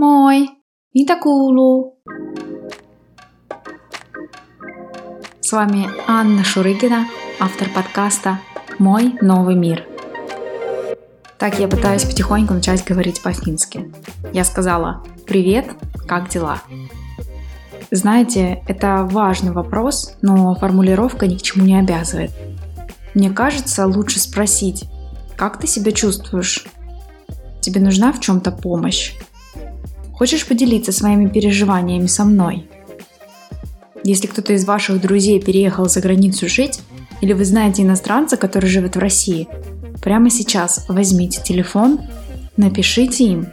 Moi! Mitä kuuluu? С вами Анна Шурыгина, автор подкаста «Мой новый мир». Так я пытаюсь потихоньку начать говорить по-фински. Я сказала «Привет, как дела?» Знаете, это важный вопрос, но формулировка ни к чему не обязывает. Мне кажется, лучше спросить, как ты себя чувствуешь? Тебе нужна в чем-то помощь? Хочешь поделиться своими переживаниями со мной? Если кто-то из ваших друзей переехал за границу жить, или вы знаете иностранца, который живет в России, прямо сейчас возьмите телефон, напишите им,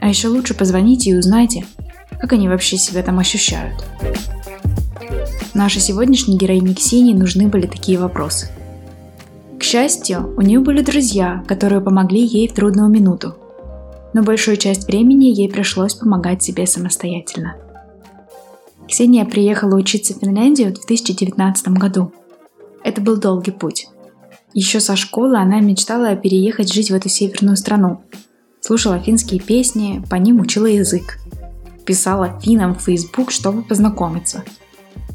а еще лучше позвоните и узнайте, как они вообще себя там ощущают. Нашей сегодняшней героине Ксении нужны были такие вопросы. К счастью, у нее были друзья, которые помогли ей в трудную минуту. Но большую часть времени ей пришлось помогать себе самостоятельно. Ксения приехала учиться в Финляндию в 2019 году. Это был долгий путь. Еще со школы она мечтала переехать жить в эту северную страну. Слушала финские песни, по ним учила язык писала финам в Facebook, чтобы познакомиться.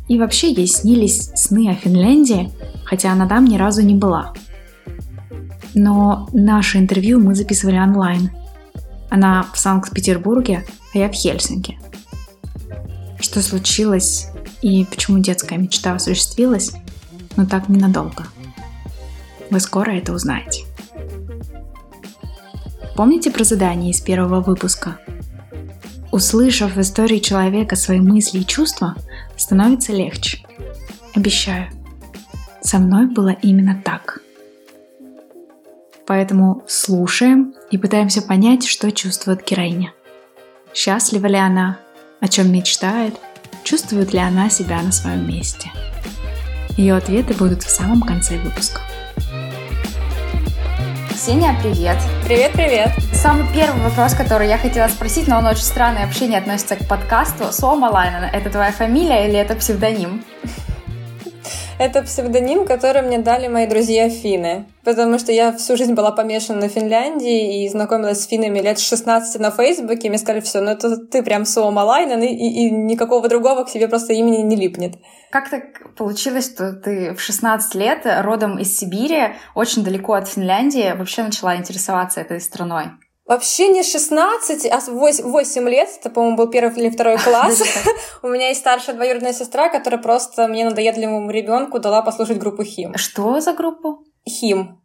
И вообще ей снились сны о Финляндии, хотя она там ни разу не была. Но наше интервью мы записывали онлайн. Она в Санкт-Петербурге, а я в Хельсинки. Что случилось и почему детская мечта осуществилась, но так ненадолго. Вы скоро это узнаете. Помните про задание из первого выпуска – Услышав в истории человека свои мысли и чувства, становится легче. Обещаю, со мной было именно так. Поэтому слушаем и пытаемся понять, что чувствует героиня. Счастлива ли она, о чем мечтает, чувствует ли она себя на своем месте. Ее ответы будут в самом конце выпуска. Ксения, привет! Привет-привет! Самый первый вопрос, который я хотела спросить, но он очень странное вообще не относится к подкасту. Сома Лайнен, это твоя фамилия или это псевдоним? Это псевдоним, который мне дали мои друзья финны. Потому что я всю жизнь была помешана на Финляндии и знакомилась с финнами лет 16 на Фейсбуке. И мне сказали, все, ну это ты прям Суома Лайнен, и, и, и никакого другого к себе просто имени не липнет. Как так получилось, что ты в 16 лет, родом из Сибири, очень далеко от Финляндии, вообще начала интересоваться этой страной? Вообще не 16, а 8, лет. Это, по-моему, был первый или второй класс. У меня есть старшая двоюродная сестра, которая просто мне надоедливому ребенку дала послушать группу Хим. Что за группу? Хим.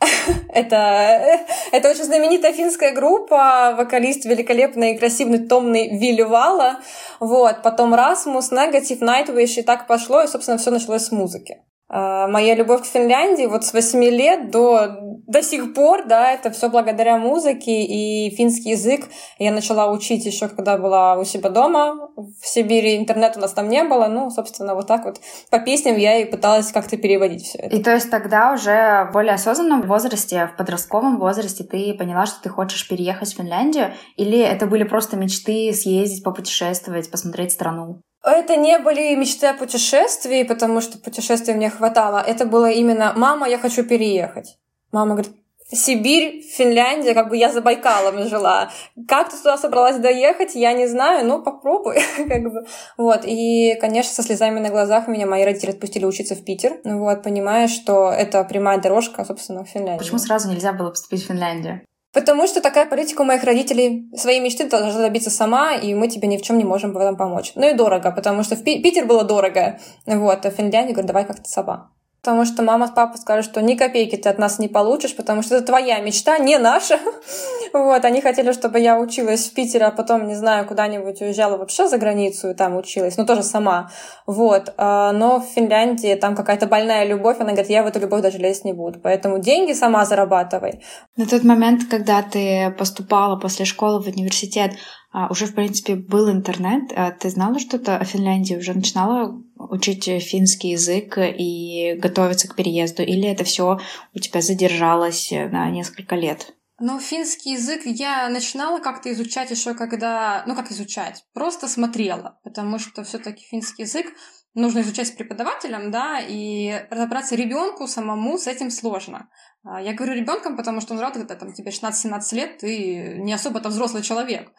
это, это очень знаменитая финская группа, вокалист великолепный и красивый томный Вилли Вала, вот, потом Расмус, Негатив, Nightwish, и так пошло, и, собственно, все началось с музыки. А, моя любовь к Финляндии вот с 8 лет до, до сих пор, да, это все благодаря музыке и финский язык. Я начала учить еще, когда была у себя дома в Сибири. Интернета у нас там не было. Ну, собственно, вот так вот по песням я и пыталась как-то переводить все это. И то есть тогда уже в более осознанном возрасте, в подростковом возрасте ты поняла, что ты хочешь переехать в Финляндию? Или это были просто мечты съездить, попутешествовать, посмотреть страну? Это не были мечты о путешествии, потому что путешествий мне хватало. Это было именно «мама, я хочу переехать». Мама говорит, Сибирь, Финляндия, как бы я за Байкалом жила. Как ты туда собралась доехать, я не знаю, ну попробуй. как бы. Вот, и, конечно, со слезами на глазах меня мои родители отпустили учиться в Питер, вот, понимая, что это прямая дорожка, собственно, в Финляндию. Почему сразу нельзя было поступить в Финляндию? Потому что такая политика у моих родителей. Своей мечты ты должна добиться сама, и мы тебе ни в чем не можем в этом помочь. Ну и дорого, потому что в Питер было дорого. Вот, а в Финляндии говорят, давай как-то сама потому что мама с папой скажут, что ни копейки ты от нас не получишь, потому что это твоя мечта, не наша. вот, они хотели, чтобы я училась в Питере, а потом, не знаю, куда-нибудь уезжала вообще за границу и там училась, ну, тоже сама. Вот, а, но в Финляндии там какая-то больная любовь, она говорит, я в эту любовь даже лезть не буду, поэтому деньги сама зарабатывай. На тот момент, когда ты поступала после школы в университет, а, уже, в принципе, был интернет. А ты знала что-то о Финляндии? Уже начинала учить финский язык и готовиться к переезду? Или это все у тебя задержалось на несколько лет? Ну, финский язык я начинала как-то изучать еще когда... Ну, как изучать? Просто смотрела, потому что все таки финский язык нужно изучать с преподавателем, да, и разобраться ребенку самому с этим сложно. А, я говорю ребенком, потому что он рад, когда там тебе 16-17 лет, ты не особо-то взрослый человек.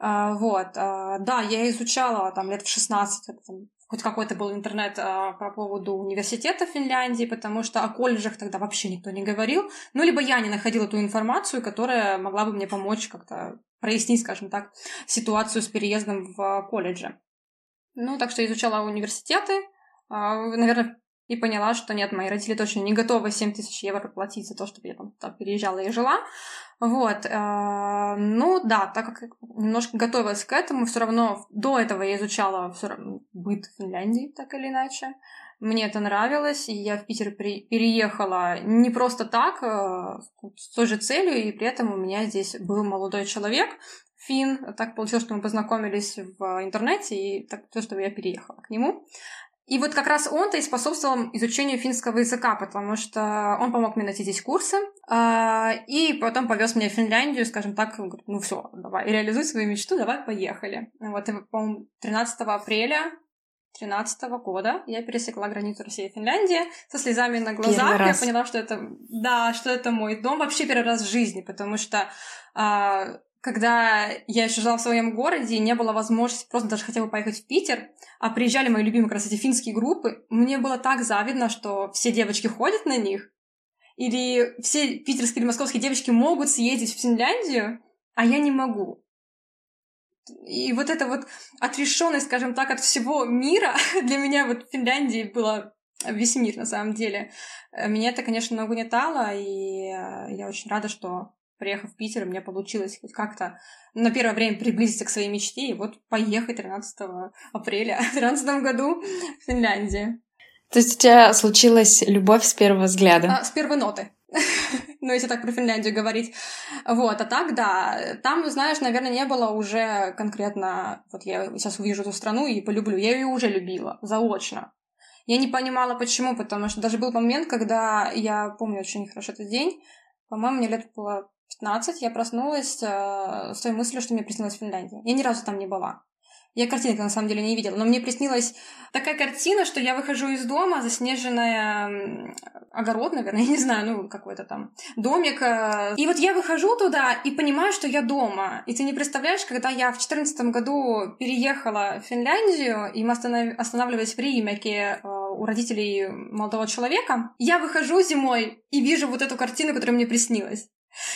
А, вот, а, да, я изучала там лет в 16, там, хоть какой-то был интернет а, по поводу университета Финляндии, потому что о колледжах тогда вообще никто не говорил. Ну, либо я не находила ту информацию, которая могла бы мне помочь как-то прояснить, скажем так, ситуацию с переездом в колледже. Ну, так что изучала университеты. Наверное, и поняла, что нет, мои родители точно не готовы 7 тысяч евро платить за то, чтобы я там так переезжала и жила. Вот. Э, ну да, так как немножко готовилась к этому, все равно до этого я изучала все равно быт Финляндии, так или иначе. Мне это нравилось, и я в Питер переехала не просто так, э, с той же целью, и при этом у меня здесь был молодой человек, Фин. Так получилось, что мы познакомились в интернете, и так то, что я переехала к нему. И вот как раз он-то и способствовал изучению финского языка, потому что он помог мне найти здесь курсы, э, и потом повез меня в Финляндию, скажем так, говорит, ну все, давай, реализуй свою мечту, давай, поехали. Вот, и, по-моему, 13 апреля 2013 года я пересекла границу России и Финляндии со слезами на глазах. Я поняла, что это, да, что это мой дом вообще первый раз в жизни, потому что э, когда я еще жила в своем городе, и не было возможности просто даже хотя бы поехать в Питер, а приезжали мои любимые как раз эти финские группы, мне было так завидно, что все девочки ходят на них, или все питерские или московские девочки могут съездить в Финляндию, а я не могу. И вот эта вот отрешенность, скажем так, от всего мира для меня вот в Финляндии была весь мир на самом деле. Меня это, конечно, нагнетало, и э, я очень рада, что приехав в Питер, у меня получилось хоть как-то на первое время приблизиться к своей мечте и вот поехать 13 апреля в 2013 году в Финляндию. То есть у тебя случилась любовь с первого взгляда? А, с первой ноты. ну, если так про Финляндию говорить. Вот, а так, да, там, знаешь, наверное, не было уже конкретно, вот я сейчас увижу эту страну и полюблю, я ее уже любила, заочно. Я не понимала, почему, потому что даже был момент, когда я помню очень хорошо этот день, по-моему, мне лет было 15 я проснулась э, с той мыслью, что мне приснилась Финляндия. Я ни разу там не была. Я картинки на самом деле не видела, но мне приснилась такая картина, что я выхожу из дома, заснеженная огород, наверное, я не знаю, ну, какой-то там домик. Э, и вот я выхожу туда и понимаю, что я дома. И ты не представляешь, когда я в 2014 году переехала в Финляндию, и мы останов... останавливались в Риемеке э, у родителей молодого человека, я выхожу зимой и вижу вот эту картину, которая мне приснилась.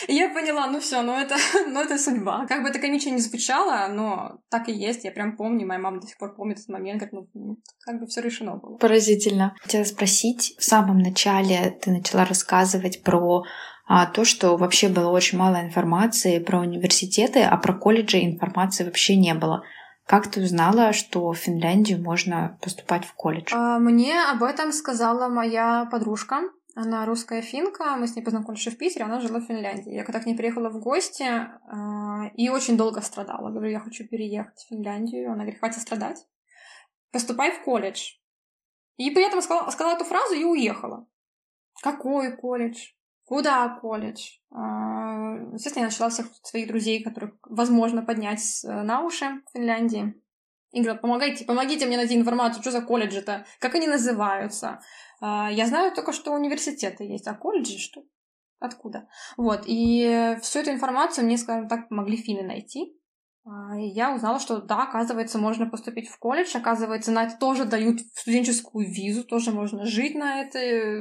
И я поняла, ну все, ну это, ну это судьба. Как бы это комично не звучало, но так и есть. Я прям помню, моя мама до сих пор помнит этот момент, как, ну, как бы все решено было. Поразительно. Хотела спросить, в самом начале ты начала рассказывать про а, то, что вообще было очень мало информации про университеты, а про колледжи информации вообще не было. Как ты узнала, что в Финляндию можно поступать в колледж? А, мне об этом сказала моя подружка. Она русская финка, мы с ней познакомились в Питере, она жила в Финляндии. Я когда к ней приехала в гости э, и очень долго страдала. Говорю, я хочу переехать в Финляндию. Она говорит, хватит страдать. Поступай в колледж. И при этом сказала, сказала эту фразу и уехала. Какой колледж? Куда колледж? Э, естественно, я начала всех своих друзей, которых возможно поднять на уши в Финляндии. И говорю, помогайте, помогите мне найти информацию, что за колледжи-то, как они называются, а, я знаю только, что университеты есть, а колледжи что? Откуда? Вот, и всю эту информацию мне, скажем так, помогли финны найти. А, я узнала, что да, оказывается, можно поступить в колледж, оказывается, на это тоже дают студенческую визу, тоже можно жить на, это,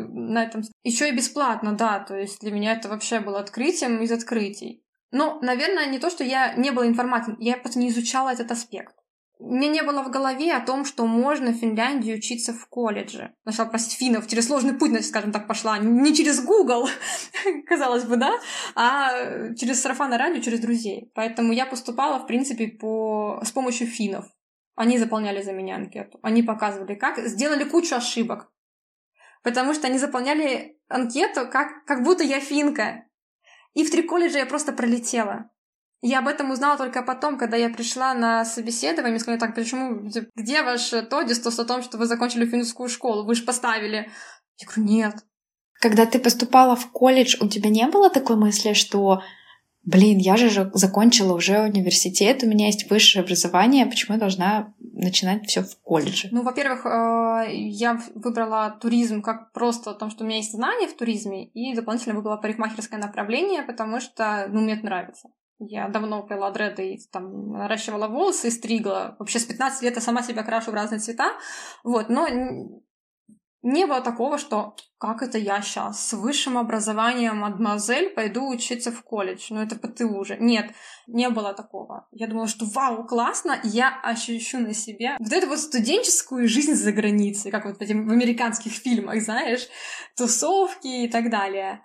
на этом. Еще и бесплатно, да, то есть для меня это вообще было открытием из открытий. Но, наверное, не то, что я не была информатом, я просто не изучала этот аспект. Мне не было в голове о том, что можно в Финляндии учиться в колледже. Начала просить финнов, через сложный путь, скажем так, пошла. Не через Google, казалось бы, да, а через сарафанное радио, через друзей. Поэтому я поступала, в принципе, по... с помощью финнов. Они заполняли за меня анкету. Они показывали, как. Сделали кучу ошибок. Потому что они заполняли анкету, как, как будто я финка. И в три колледжа я просто пролетела. Я об этом узнала только потом, когда я пришла на собеседование, мне сказали, так, почему, где ваш тодистос о том, что вы закончили финскую школу, вы же поставили. Я говорю, нет. Когда ты поступала в колледж, у тебя не было такой мысли, что блин, я же закончила уже университет, у меня есть высшее образование, почему я должна начинать все в колледже? Ну, во-первых, э, я выбрала туризм как просто о том, что у меня есть знания в туризме, и дополнительно выбрала парикмахерское направление, потому что, ну, мне это нравится. Я давно пила дреды и там наращивала волосы и стригла. Вообще с 15 лет я сама себя крашу в разные цвета. Вот, но не было такого, что как это я сейчас с высшим образованием мадемуазель пойду учиться в колледж. Ну, это ПТУ уже. Нет, не было такого. Я думала, что вау, классно, я ощущу на себе вот эту вот студенческую жизнь за границей, как вот в американских фильмах, знаешь, тусовки и так далее.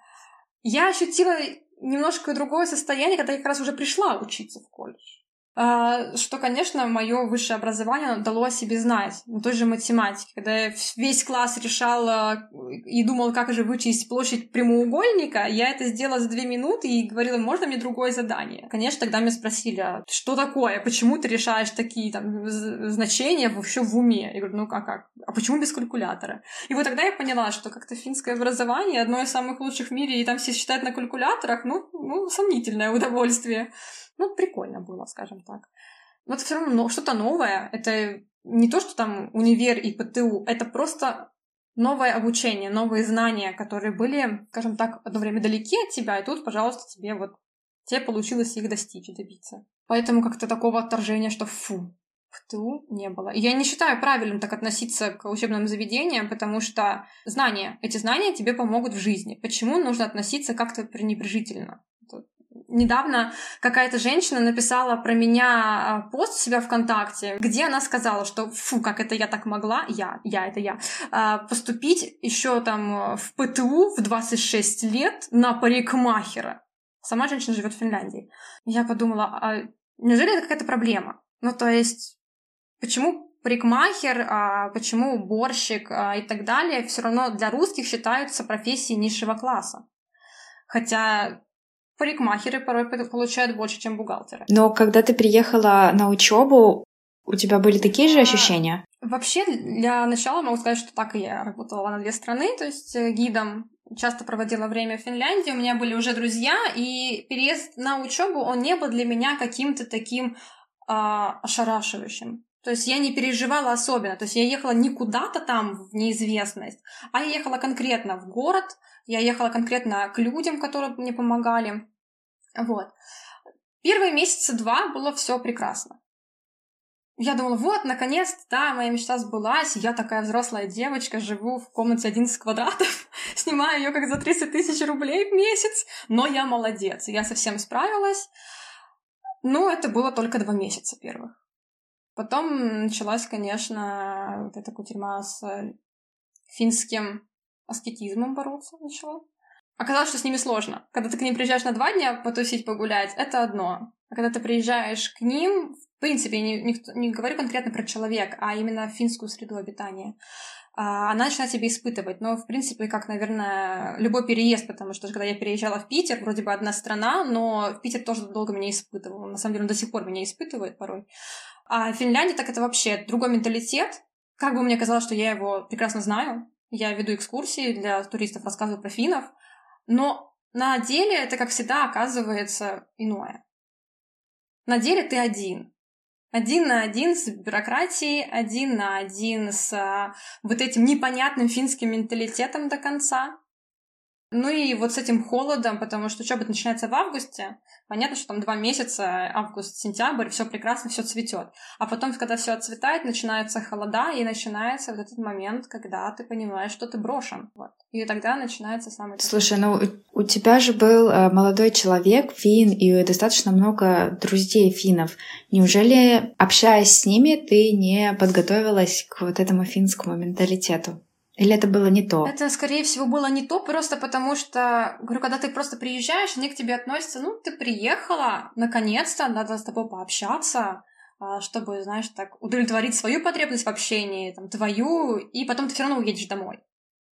Я ощутила немножко другое состояние, когда я как раз уже пришла учиться в колледж. А, что, конечно, мое высшее образование дало о себе знать. На той же математике. Когда я весь класс решал и думал, как же вычесть площадь прямоугольника, я это сделала за две минуты и говорила, можно мне другое задание? Конечно, тогда меня спросили, а что такое? Почему ты решаешь такие там значения вообще в уме? Я говорю, ну как, как? А почему без калькулятора? И вот тогда я поняла, что как-то финское образование одно из самых лучших в мире, и там все считают на калькуляторах, ну, ну сомнительное удовольствие. Ну, прикольно было, скажем так. Но это все равно что-то новое. Это не то, что там универ и ПТУ, это просто новое обучение, новые знания, которые были, скажем так, одно время далеки от тебя, и тут, пожалуйста, тебе вот тебе получилось их достичь и добиться. Поэтому как-то такого отторжения, что фу, ПТУ не было. Я не считаю правильным так относиться к учебным заведениям, потому что знания, эти знания тебе помогут в жизни. Почему нужно относиться как-то пренебрежительно? Недавно какая-то женщина написала про меня а, пост у себя ВКонтакте, где она сказала, что фу, как это я так могла, я, я, это я, а, поступить еще там в ПТУ в 26 лет на парикмахера. Сама женщина живет в Финляндии. Я подумала, а неужели это какая-то проблема? Ну, то есть, почему парикмахер, а почему уборщик а, и так далее все равно для русских считаются профессией низшего класса? Хотя парикмахеры порой получают больше, чем бухгалтеры. Но когда ты приехала на учебу, у тебя были такие же ощущения? Вообще, для начала могу сказать, что так и я работала на две страны, то есть э, гидом часто проводила время в Финляндии, у меня были уже друзья, и переезд на учебу, он не был для меня каким-то таким а, ошарашивающим. То есть я не переживала особенно. То есть я ехала не куда-то там в неизвестность, а я ехала конкретно в город, я ехала конкретно к людям, которые мне помогали. Вот. Первые месяца два было все прекрасно. Я думала, вот, наконец-то, да, моя мечта сбылась, я такая взрослая девочка, живу в комнате 11 квадратов, снимаю ее как за 30 тысяч рублей в месяц, но я молодец, я совсем справилась. Но это было только два месяца первых. Потом началась, конечно, вот эта кутерьма с финским аскетизмом бороться начала. Оказалось, что с ними сложно. Когда ты к ним приезжаешь на два дня потусить, погулять, это одно. А когда ты приезжаешь к ним, в принципе, не, не, не говорю конкретно про человека, а именно финскую среду обитания, а, она начинает себя испытывать. Но, в принципе, как, наверное, любой переезд, потому что когда я переезжала в Питер, вроде бы одна страна, но Питер тоже долго меня испытывал. На самом деле, он до сих пор меня испытывает порой. А в Финляндии так это вообще другой менталитет. Как бы мне казалось, что я его прекрасно знаю, я веду экскурсии для туристов, рассказываю про финнов, но на деле это, как всегда, оказывается иное. На деле ты один. Один на один с бюрократией, один на один с а, вот этим непонятным финским менталитетом до конца. Ну и вот с этим холодом, потому что учеба начинается в августе, понятно, что там два месяца, август, сентябрь, все прекрасно, все цветет. А потом, когда все отцветает, начинаются холода, и начинается вот этот момент, когда ты понимаешь, что ты брошен. Вот. И тогда начинается самый... Слушай, ну у тебя же был э, молодой человек, фин, и достаточно много друзей финнов. Неужели, общаясь с ними, ты не подготовилась к вот этому финскому менталитету? Или это было не то? Это, скорее всего, было не то, просто потому что, говорю, когда ты просто приезжаешь, они к тебе относятся, ну, ты приехала, наконец-то, надо с тобой пообщаться, а, чтобы, знаешь, так удовлетворить свою потребность в общении, там, твою, и потом ты все равно уедешь домой.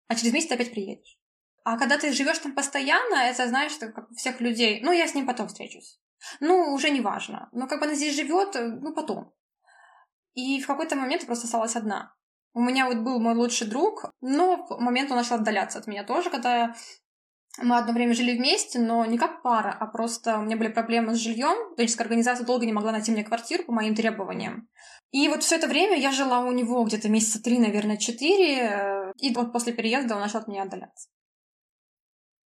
А через месяц ты опять приедешь. А когда ты живешь там постоянно, это, знаешь, что как у всех людей, ну, я с ним потом встречусь. Ну, уже не важно. Но как бы она здесь живет, ну, потом. И в какой-то момент я просто осталась одна. У меня вот был мой лучший друг, но в момент он начал отдаляться от меня тоже, когда мы одно время жили вместе, но не как пара, а просто у меня были проблемы с жильем. Студенческая организация долго не могла найти мне квартиру по моим требованиям. И вот все это время я жила у него где-то месяца три, наверное, четыре. И вот после переезда он начал от меня отдаляться.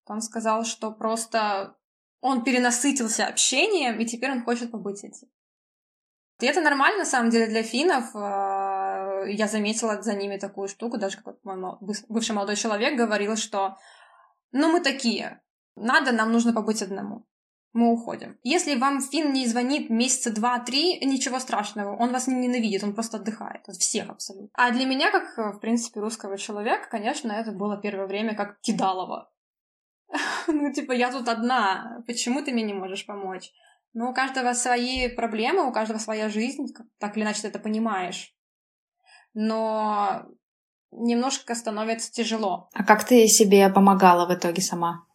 Он сказал, что просто Он перенасытился общением, и теперь он хочет побыть этим. И это нормально, на самом деле, для финнов. А, я заметила за ними такую штуку, даже как мой бывший молодой человек говорил, что ну мы такие, надо, нам нужно побыть одному мы уходим. Если вам Фин не звонит месяца два-три, ничего страшного, он вас не ненавидит, он просто отдыхает от всех абсолютно. А для меня, как, в принципе, русского человека, конечно, это было первое время как кидалово. Ну, типа, я тут одна, почему ты мне не можешь помочь? Ну, у каждого свои проблемы, у каждого своя жизнь, так или иначе ты это понимаешь. Но немножко становится тяжело. А как ты себе помогала в итоге сама?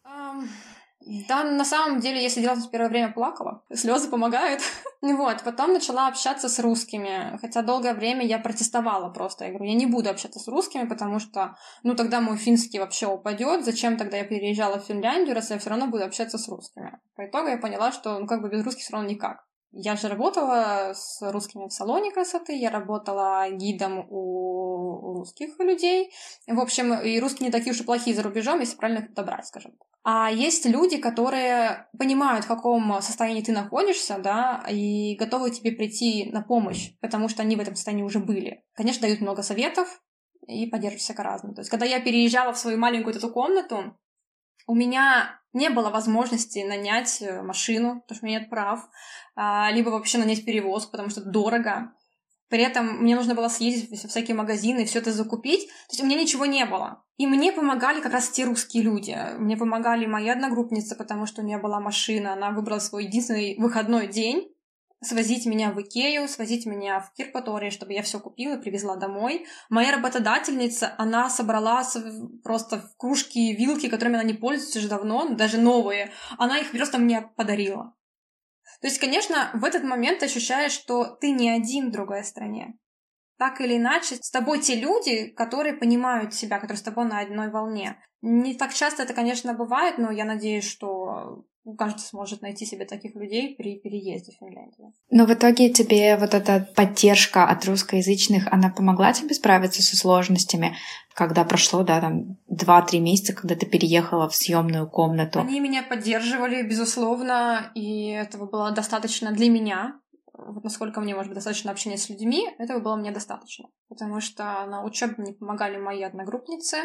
Да, на самом деле я сидела в первое время плакала. Слезы помогают. вот, потом начала общаться с русскими. Хотя долгое время я протестовала просто. Я говорю, я не буду общаться с русскими, потому что, ну, тогда мой финский вообще упадет. Зачем тогда я переезжала в Финляндию, раз я все равно буду общаться с русскими? По итогу я поняла, что, ну, как бы без русских все равно никак. Я же работала с русскими в салоне красоты, я работала гидом у русских людей. В общем, и русские не такие уж и плохие за рубежом, если правильно их добрать, скажем так. А есть люди, которые понимают, в каком состоянии ты находишься, да, и готовы тебе прийти на помощь, потому что они в этом состоянии уже были. Конечно, дают много советов и поддерживают всяко разно. То есть, когда я переезжала в свою маленькую эту комнату, у меня не было возможности нанять э, машину, потому что у меня нет прав, а, либо вообще нанять перевозку, потому что дорого. При этом мне нужно было съездить в всякие магазины все это закупить. То есть у меня ничего не было. И мне помогали как раз те русские люди. Мне помогали мои одногруппницы, потому что у нее была машина. Она выбрала свой единственный выходной день свозить меня в Икею, свозить меня в Кирпаторе, чтобы я все купила и привезла домой. Моя работодательница, она собрала просто кружки и вилки, которыми она не пользуется уже давно, даже новые. Она их просто мне подарила. То есть, конечно, в этот момент ощущаешь, что ты не один в другой стране. Так или иначе, с тобой те люди, которые понимают себя, которые с тобой на одной волне. Не так часто это, конечно, бывает, но я надеюсь, что каждый сможет найти себе таких людей при переезде в Финляндию. Но в итоге тебе вот эта поддержка от русскоязычных, она помогла тебе справиться со сложностями, когда прошло, да, там, два-три месяца, когда ты переехала в съемную комнату? Они меня поддерживали, безусловно, и этого было достаточно для меня, вот насколько мне, может быть, достаточно общения с людьми, этого было мне достаточно. Потому что на учебе мне помогали мои одногруппницы.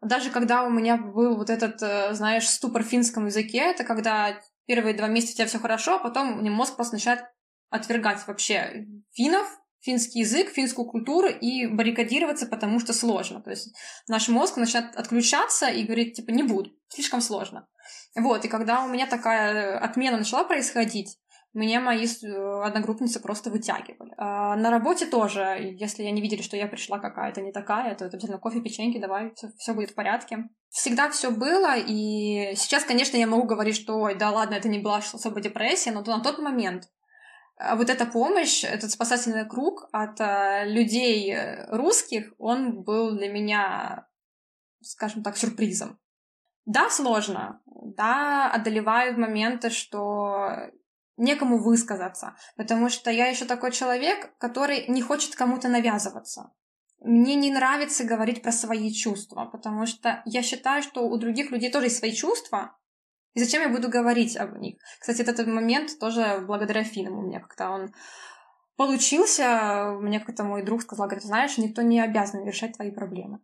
Даже когда у меня был вот этот, э, знаешь, ступор в финском языке, это когда первые два месяца у тебя все хорошо, а потом мне мозг просто начинает отвергать вообще финнов, финский язык, финскую культуру и баррикадироваться, потому что сложно. То есть наш мозг начинает отключаться и говорит, типа, не буду, слишком сложно. Вот, и когда у меня такая отмена начала происходить, меня мои э, одногруппницы просто вытягивали. А на работе тоже, если они видели, что я пришла какая-то не такая, то это обязательно кофе, печеньки, давай, все, все будет в порядке. Всегда все было, и сейчас, конечно, я могу говорить, что, ой, да ладно, это не была особо депрессия, но на тот момент а вот эта помощь, этот спасательный круг от э, людей э, русских, он был для меня, скажем так, сюрпризом. Да, сложно, да, одолевают моменты, что некому высказаться, потому что я еще такой человек, который не хочет кому-то навязываться. Мне не нравится говорить про свои чувства, потому что я считаю, что у других людей тоже есть свои чувства, и зачем я буду говорить об них? Кстати, этот момент тоже благодаря Финам у меня как-то он получился. Мне как-то мой друг сказал, говорит, знаешь, никто не обязан решать твои проблемы.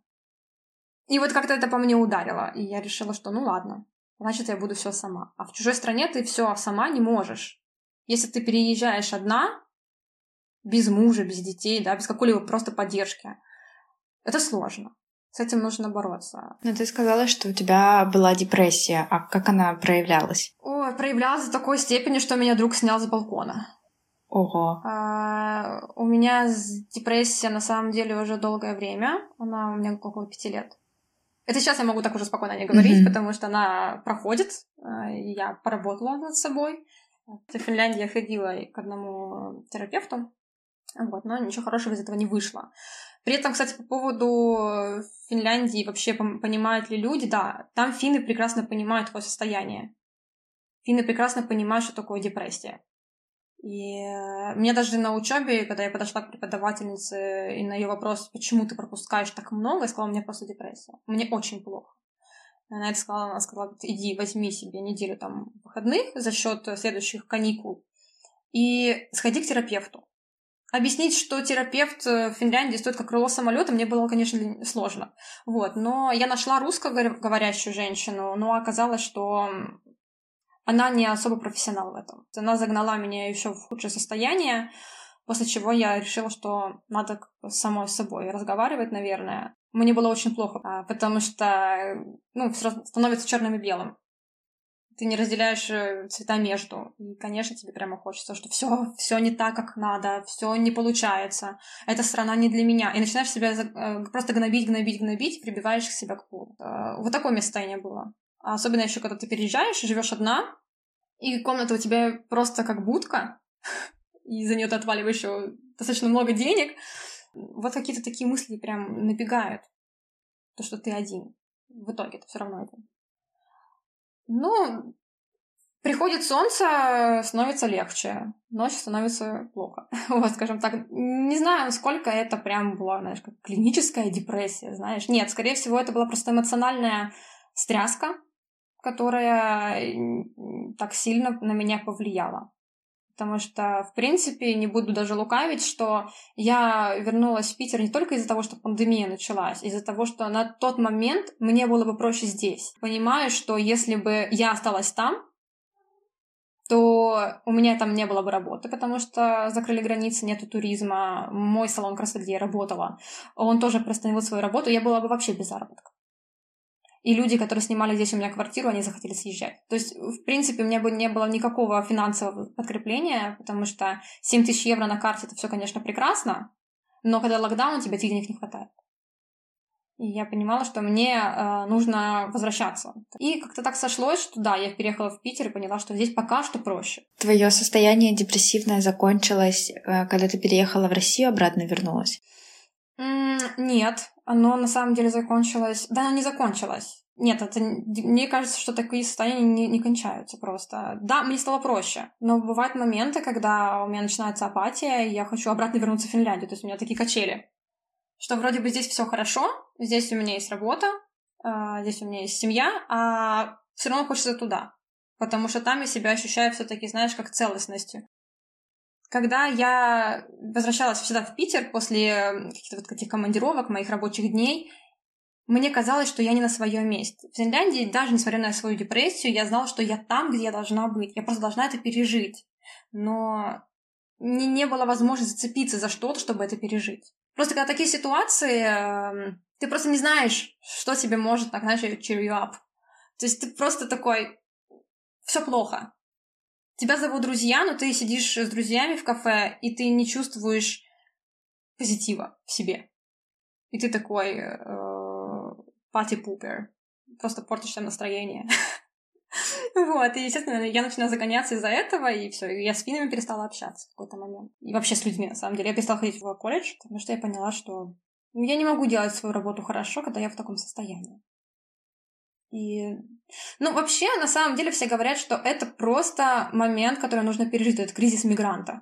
И вот как-то это по мне ударило, и я решила, что ну ладно, значит, я буду все сама. А в чужой стране ты все сама не можешь. Если ты переезжаешь одна, без мужа, без детей, да, без какой-либо просто поддержки, это сложно. С этим нужно бороться. Но ты сказала, что у тебя была депрессия. А как она проявлялась? Ой, проявлялась до такой степени, что меня друг снял с балкона. Ого. А, у меня депрессия на самом деле уже долгое время. Она у меня около пяти лет. Это сейчас я могу так уже спокойно не говорить, mm-hmm. потому что она проходит. А, я поработала над собой. В Финляндии я ходила к одному терапевту, вот, но ничего хорошего из этого не вышло. При этом, кстати, по поводу Финляндии, вообще понимают ли люди, да, там финны прекрасно понимают твое состояние. Финны прекрасно понимают, что такое депрессия. И мне даже на учебе, когда я подошла к преподавательнице и на ее вопрос, почему ты пропускаешь так много, я сказала, у меня просто депрессия. Мне очень плохо. Она это сказала, она сказала, иди, возьми себе неделю там выходных за счет следующих каникул и сходи к терапевту. Объяснить, что терапевт в Финляндии стоит как крыло самолета, мне было, конечно, сложно. Вот. Но я нашла русскоговорящую женщину, но оказалось, что она не особо профессионал в этом. Она загнала меня еще в худшее состояние, после чего я решила, что надо самой с собой разговаривать, наверное. Мне было очень плохо, а, потому что ну, становится черным и белым. Ты не разделяешь э, цвета между. И, конечно, тебе прямо хочется, что все, все не так, как надо, все не получается. Эта страна не для меня. И начинаешь себя э, просто гнобить, гнобить, гнобить, прибиваешь к себя к полу. Э, вот такое состояние было. А особенно еще, когда ты переезжаешь и живешь одна, и комната у тебя просто как будка, и за нее ты отваливаешь еще достаточно много денег. Вот какие-то такие мысли прям набегают. То, что ты один. В итоге это все равно один. Ну, приходит солнце, становится легче. Ночь становится плохо. Вот, скажем так. Не знаю, насколько это прям была, знаешь, как клиническая депрессия, знаешь. Нет, скорее всего, это была просто эмоциональная стряска, которая так сильно на меня повлияла. Потому что, в принципе, не буду даже лукавить, что я вернулась в Питер не только из-за того, что пандемия началась, из-за того, что на тот момент мне было бы проще здесь. Понимаю, что если бы я осталась там, то у меня там не было бы работы, потому что закрыли границы, нету туризма. Мой салон красоты, где я работала, он тоже приостановил свою работу, я была бы вообще без заработка. И люди, которые снимали здесь у меня квартиру, они захотели съезжать. То есть, в принципе, у меня бы не было никакого финансового подкрепления, потому что 7 тысяч евро на карте это все, конечно, прекрасно, но когда локдаун, тебе денег не хватает. И я понимала, что мне э, нужно возвращаться. И как-то так сошлось, что да, я переехала в Питер и поняла, что здесь пока что проще. Твое состояние депрессивное закончилось, э, когда ты переехала в Россию, обратно вернулась? Нет, оно на самом деле закончилось... Да, оно не закончилось. Нет, это, мне кажется, что такие состояния не, не кончаются просто. Да, мне стало проще, но бывают моменты, когда у меня начинается апатия, и я хочу обратно вернуться в Финляндию. То есть у меня такие качели. Что вроде бы здесь все хорошо, здесь у меня есть работа, а, здесь у меня есть семья, а все равно хочется туда. Потому что там я себя ощущаю все-таки, знаешь, как целостностью. Когда я возвращалась всегда в Питер после каких-то вот таких командировок, моих рабочих дней, мне казалось, что я не на своем месте. В Финляндии, даже несмотря на свою депрессию, я знала, что я там, где я должна быть. Я просто должна это пережить. Но не, не было возможности зацепиться за что-то, чтобы это пережить. Просто когда такие ситуации, эм, ты просто не знаешь, что тебе может, так, знаешь, cheer you up. То есть ты просто такой, все плохо тебя зовут друзья, но ты сидишь с друзьями в кафе, и ты не чувствуешь позитива в себе. И ты такой пати-пупер. Э, Просто портишь себе настроение. Вот, и, естественно, я начинаю загоняться из-за этого, и все, я с финами перестала общаться в какой-то момент. И вообще с людьми, на самом деле. Я перестала ходить в колледж, потому что я поняла, что я не могу делать свою работу хорошо, когда я в таком состоянии. И, ну, вообще, на самом деле, все говорят, что это просто момент, который нужно пережить, это кризис мигранта.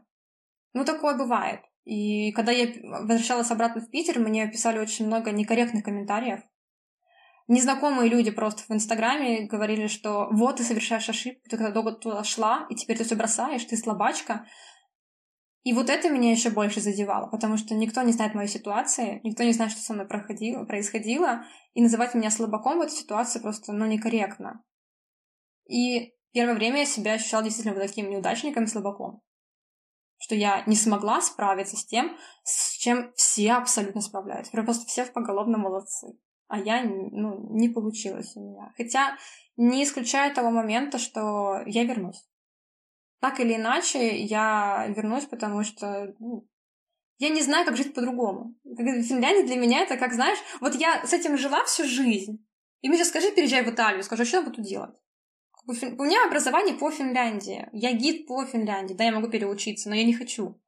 Ну, такое бывает. И когда я возвращалась обратно в Питер, мне писали очень много некорректных комментариев. Незнакомые люди просто в Инстаграме говорили, что вот ты совершаешь ошибку, ты когда долго туда шла, и теперь ты все бросаешь, ты слабачка. И вот это меня еще больше задевало, потому что никто не знает моей ситуации, никто не знает, что со мной проходило, происходило, и называть меня слабаком в этой ситуации просто, ну, некорректно. И первое время я себя ощущала действительно вот таким неудачником и слабаком. Что я не смогла справиться с тем, с чем все абсолютно справляются. Просто все поголовно молодцы. А я, ну, не получилось у меня. Хотя не исключаю того момента, что я вернусь так или иначе я вернусь, потому что ну, я не знаю, как жить по-другому. Финляндия для меня это как, знаешь, вот я с этим жила всю жизнь. И мне сейчас скажи, переезжай в Италию, скажу, что я буду делать? У меня образование по Финляндии. Я гид по Финляндии. Да, я могу переучиться, но я не хочу.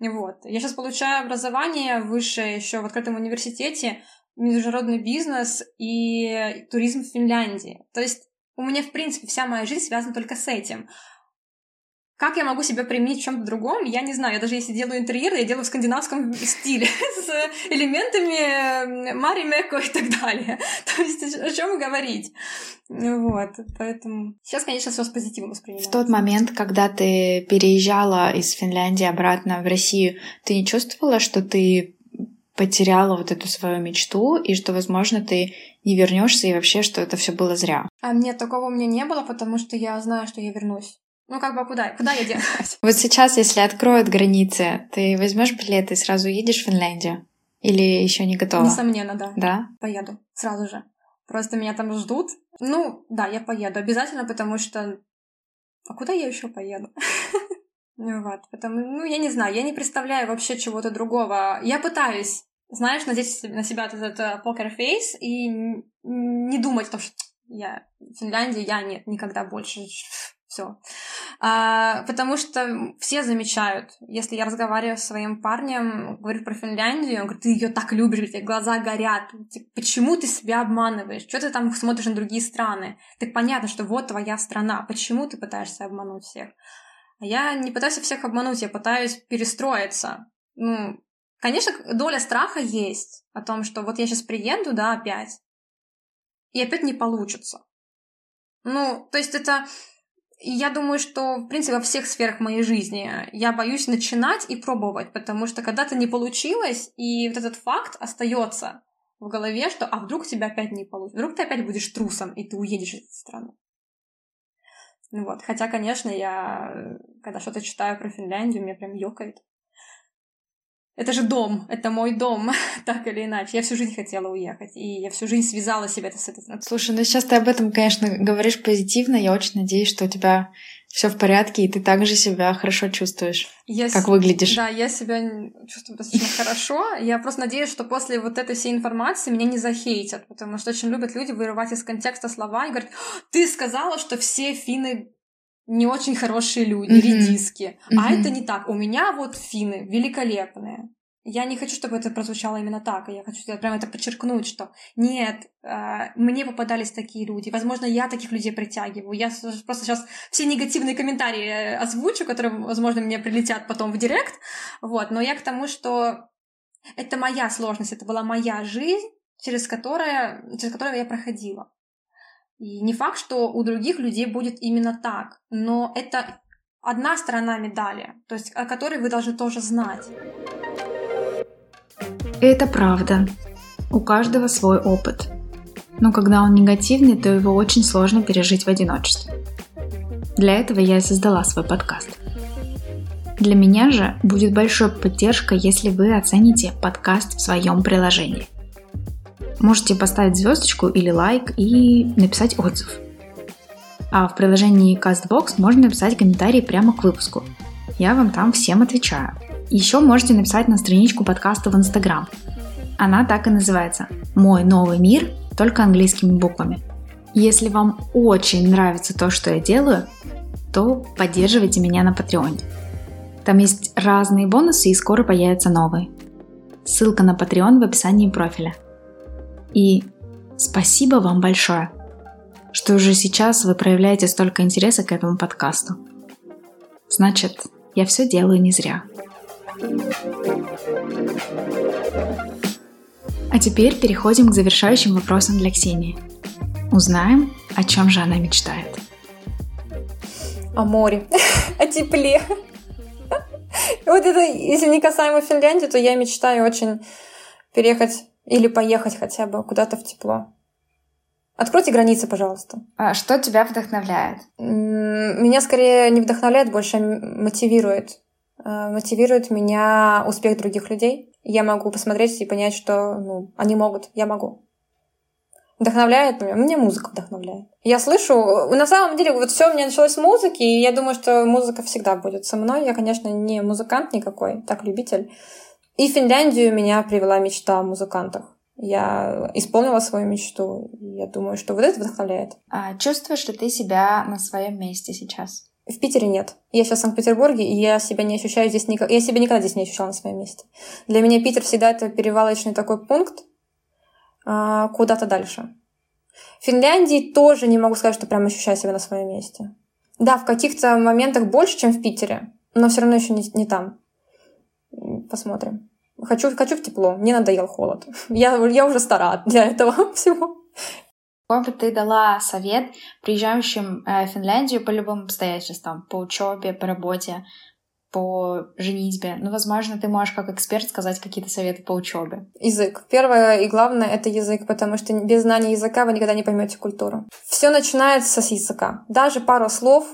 Вот. Я сейчас получаю образование высшее еще в открытом университете, международный бизнес и туризм в Финляндии. То есть у меня, в принципе, вся моя жизнь связана только с этим. Как я могу себя применить в чем-то другом, я не знаю. Я даже если делаю интерьер, я делаю в скандинавском стиле с элементами Мари Меко и так далее. То есть о чем говорить? Вот, поэтому сейчас, конечно, все с позитивом воспринимаю. В тот момент, когда ты переезжала из Финляндии обратно в Россию, ты не чувствовала, что ты потеряла вот эту свою мечту и что, возможно, ты не вернешься и вообще, что это все было зря. А нет, такого у меня не было, потому что я знаю, что я вернусь. Ну, как бы куда? Куда я денусь? Вот сейчас, если откроют границы, ты возьмешь билеты и сразу едешь в Финляндию? Или еще не готова? Несомненно, да. Да? Поеду. Сразу же. Просто меня там ждут. Ну, да, я поеду. Обязательно, потому что... А куда я еще поеду? Ну вот, потому, ну, я не знаю, я не представляю вообще чего-то другого. Я пытаюсь, знаешь, надеть на себя этот покер-фейс и не думать о том, что я в Финляндии, я нет, никогда больше все. А, потому что все замечают, если я разговариваю с своим парнем, говорю про Финляндию, он говорит, ты ее так любишь, у тебя глаза горят, почему ты себя обманываешь, что ты там смотришь на другие страны? Так понятно, что вот твоя страна, почему ты пытаешься обмануть всех? А я не пытаюсь всех обмануть, я пытаюсь перестроиться. Ну, конечно, доля страха есть о том, что вот я сейчас приеду, да, опять, и опять не получится. Ну, то есть это я думаю, что, в принципе, во всех сферах моей жизни я боюсь начинать и пробовать, потому что когда-то не получилось, и вот этот факт остается в голове, что а вдруг тебя опять не получится, вдруг ты опять будешь трусом, и ты уедешь из этой страны. Ну вот. Хотя, конечно, я, когда что-то читаю про Финляндию, меня прям ёкает. Это же дом, это мой дом, так или иначе. Я всю жизнь хотела уехать, и я всю жизнь связала себя с этой. Слушай, ну сейчас ты об этом, конечно, говоришь позитивно. Я очень надеюсь, что у тебя все в порядке, и ты также себя хорошо чувствуешь, я как с... выглядишь. Да, я себя чувствую достаточно хорошо. Я просто надеюсь, что после вот этой всей информации меня не захейтят, потому что очень любят люди вырывать из контекста слова и говорят, ты сказала, что все финны не очень хорошие люди, mm-hmm. редиски. Mm-hmm. А это не так. У меня вот финны великолепные. Я не хочу, чтобы это прозвучало именно так, я хочу прямо это подчеркнуть, что нет, э, мне попадались такие люди, возможно, я таких людей притягиваю. Я просто сейчас все негативные комментарии э, озвучу, которые, возможно, мне прилетят потом в директ, вот, но я к тому, что это моя сложность, это была моя жизнь, через, которое, через которую я проходила. И не факт, что у других людей будет именно так, но это одна сторона медали, то есть о которой вы должны тоже знать. Это правда. У каждого свой опыт. Но когда он негативный, то его очень сложно пережить в одиночестве. Для этого я и создала свой подкаст. Для меня же будет большой поддержка, если вы оцените подкаст в своем приложении – Можете поставить звездочку или лайк и написать отзыв. А в приложении CastBox можно написать комментарий прямо к выпуску. Я вам там всем отвечаю. Еще можете написать на страничку подкаста в Instagram. Она так и называется «Мой новый мир», только английскими буквами. Если вам очень нравится то, что я делаю, то поддерживайте меня на Патреоне. Там есть разные бонусы и скоро появятся новые. Ссылка на Patreon в описании профиля. И спасибо вам большое, что уже сейчас вы проявляете столько интереса к этому подкасту. Значит, я все делаю не зря. А теперь переходим к завершающим вопросам для Ксении. Узнаем, о чем же она мечтает. О море, о тепле. Вот это, если не касаемо Финляндии, то я мечтаю очень переехать или поехать хотя бы куда-то в тепло. Откройте границы, пожалуйста. А что тебя вдохновляет? Меня скорее не вдохновляет, больше мотивирует. Э, мотивирует меня успех других людей. Я могу посмотреть и понять, что ну, они могут, я могу. Вдохновляет меня. Мне музыка вдохновляет. Я слышу, на самом деле, вот все у меня началось с музыки, и я думаю, что музыка всегда будет со мной. Я, конечно, не музыкант никакой, так любитель. И в Финляндию меня привела мечта о музыкантах. Я исполнила свою мечту. Я думаю, что вот это вдохновляет. А чувствуешь, что ты себя на своем месте сейчас? В Питере нет. Я сейчас в Санкт-Петербурге, и я себя не ощущаю здесь никак. Я себя никогда здесь не ощущала на своем месте. Для меня Питер всегда это перевалочный такой пункт а, куда-то дальше. В Финляндии тоже не могу сказать, что прям ощущаю себя на своем месте. Да, в каких-то моментах больше, чем в Питере, но все равно еще не, не там. Посмотрим. Хочу, хочу в тепло, мне надоел холод. Я, я уже стара для этого всего. Бы ты дала совет приезжающим э, в Финляндию по любым обстоятельствам, по учебе, по работе, по женитьбе? Ну, возможно, ты можешь как эксперт сказать какие-то советы по учебе. Язык. Первое и главное — это язык, потому что без знания языка вы никогда не поймете культуру. Все начинается с языка. Даже пару слов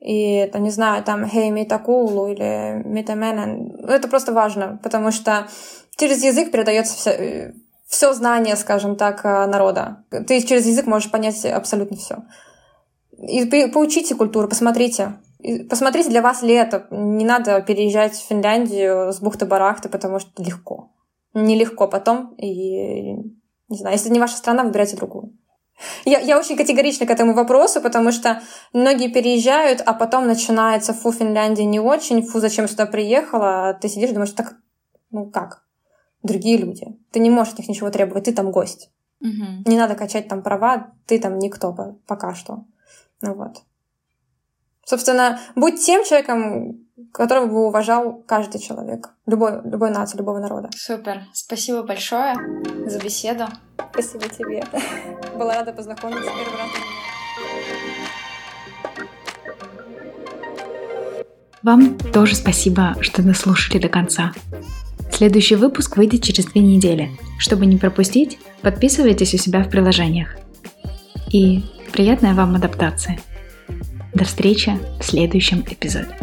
и, там, не знаю, там, хей, метакулу или метаменен, это просто важно, потому что через язык передается вся, э, все знание, скажем так, э, народа. Ты через язык можешь понять абсолютно все. И поучите культуру, посмотрите. Посмотрите, для вас ли это. Не надо переезжать в Финляндию с бухты-барахты, потому что легко. Нелегко потом. И, не знаю, если это не ваша страна, выбирайте другую. Я, я очень категорична к этому вопросу, потому что многие переезжают, а потом начинается «фу, Финляндия не очень», «фу, зачем сюда приехала?» Ты сидишь и думаешь, так, ну как? другие люди. Ты не можешь от них ничего требовать, ты там гость. Угу. Не надо качать там права, ты там никто пока что. Ну вот. Собственно, будь тем человеком, которого бы уважал каждый человек. Любой, любой нации, любого народа. Супер. Спасибо большое за беседу. Спасибо тебе. Была рада познакомиться первый раз. Вам тоже спасибо, что дослушали до конца. Следующий выпуск выйдет через две недели. Чтобы не пропустить, подписывайтесь у себя в приложениях. И приятной вам адаптации. До встречи в следующем эпизоде.